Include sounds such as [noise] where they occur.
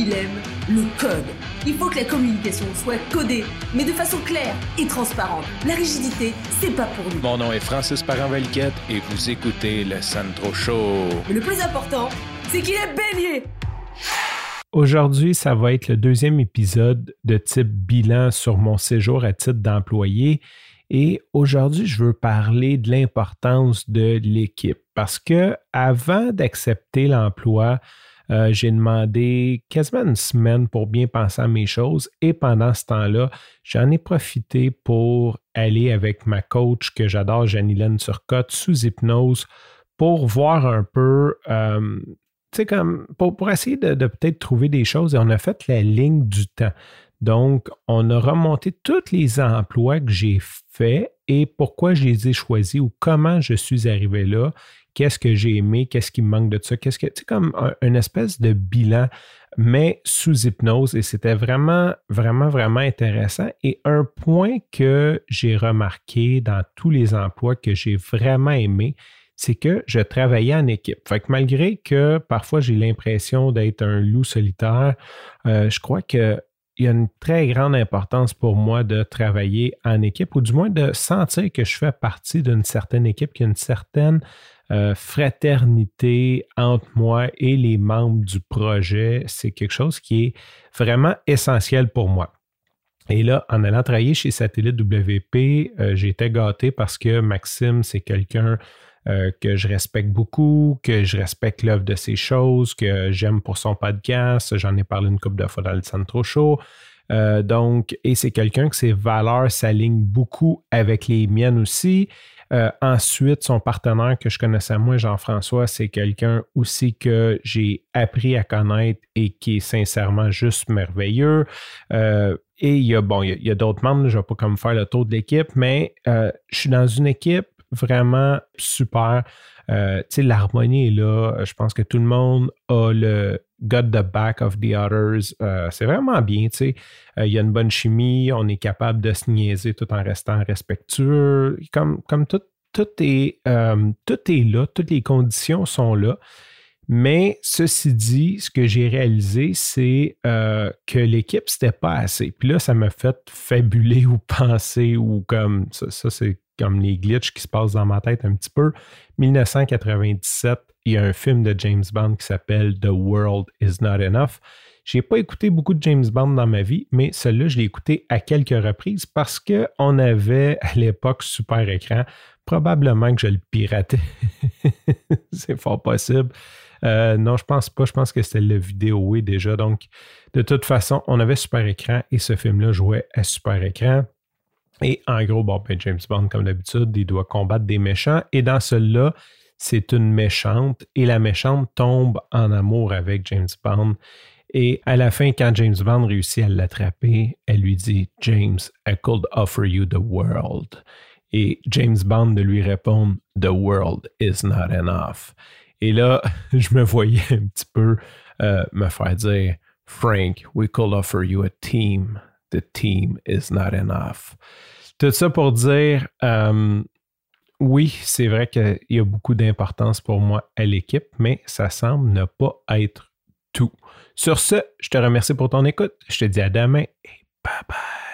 il aime le code. Il faut que la communication soit codée, mais de façon claire et transparente. La rigidité, c'est pas pour nous. Mon nom est Francis Parent-Valquette et vous écoutez le Sandro Show. Mais le plus important, c'est qu'il est bélier. Aujourd'hui, ça va être le deuxième épisode de type bilan sur mon séjour à titre d'employé. Et aujourd'hui, je veux parler de l'importance de l'équipe parce que avant d'accepter l'emploi, euh, j'ai demandé quasiment une semaine pour bien penser à mes choses et pendant ce temps-là, j'en ai profité pour aller avec ma coach que j'adore, Janilène Turcotte, sous hypnose pour voir un peu, euh, comme pour, essayer de, de peut-être trouver des choses et on a fait la ligne du temps. Donc, on a remonté tous les emplois que j'ai faits et pourquoi je les ai choisis ou comment je suis arrivé là qu'est-ce que j'ai aimé, qu'est-ce qui me manque de ça, qu'est-ce que, c'est comme une espèce de bilan, mais sous hypnose. Et c'était vraiment, vraiment, vraiment intéressant. Et un point que j'ai remarqué dans tous les emplois que j'ai vraiment aimé, c'est que je travaillais en équipe. Fait que malgré que parfois j'ai l'impression d'être un loup solitaire, euh, je crois que il y a une très grande importance pour moi de travailler en équipe ou du moins de sentir que je fais partie d'une certaine équipe, qu'il y a une certaine euh, fraternité entre moi et les membres du projet, c'est quelque chose qui est vraiment essentiel pour moi. Et là, en allant travailler chez Satellite WP, euh, j'ai été gâté parce que Maxime, c'est quelqu'un euh, que je respecte beaucoup, que je respecte l'œuvre de ses choses, que j'aime pour son podcast. J'en ai parlé une couple de fois dans le Centro Show. donc, et c'est quelqu'un que ses valeurs s'alignent beaucoup avec les miennes aussi. Euh, ensuite, son partenaire que je connaissais moi, Jean-François, c'est quelqu'un aussi que j'ai appris à connaître et qui est sincèrement juste merveilleux. Euh, et il y a, bon, il y a, d'autres membres, je ne vais pas comme faire le tour de l'équipe, mais euh, je suis dans une équipe vraiment super. tu sais, l'harmonie est là. Je pense que tout le monde a le got the back of the others. c'est vraiment bien, tu sais. il y a une bonne chimie, on est capable de se niaiser tout en restant respectueux. Comme, comme tout, tout est, tout est là, toutes les conditions sont là. Mais ceci dit, ce que j'ai réalisé, c'est que l'équipe, c'était pas assez. Puis là, ça m'a fait fabuler ou penser ou comme ça c'est comme les glitches qui se passent dans ma tête un petit peu. 1997, il y a un film de James Bond qui s'appelle The World Is Not Enough. Je n'ai pas écouté beaucoup de James Bond dans ma vie, mais celui-là, je l'ai écouté à quelques reprises parce qu'on avait à l'époque super écran. Probablement que je le piratais. [laughs] C'est fort possible. Euh, non, je pense pas. Je pense que c'était le vidéo, oui, déjà. Donc, de toute façon, on avait super écran et ce film-là jouait à super écran. Et en gros, bon, ben James Bond, comme d'habitude, il doit combattre des méchants. Et dans celui-là, c'est une méchante. Et la méchante tombe en amour avec James Bond. Et à la fin, quand James Bond réussit à l'attraper, elle lui dit James, I could offer you the world. Et James Bond de lui répondre The world is not enough. Et là, [laughs] je me voyais un petit peu euh, me faire dire Frank, we could offer you a team the team is not enough. Tout ça pour dire, euh, oui, c'est vrai qu'il y a beaucoup d'importance pour moi à l'équipe, mais ça semble ne pas être tout. Sur ce, je te remercie pour ton écoute. Je te dis à demain et bye bye.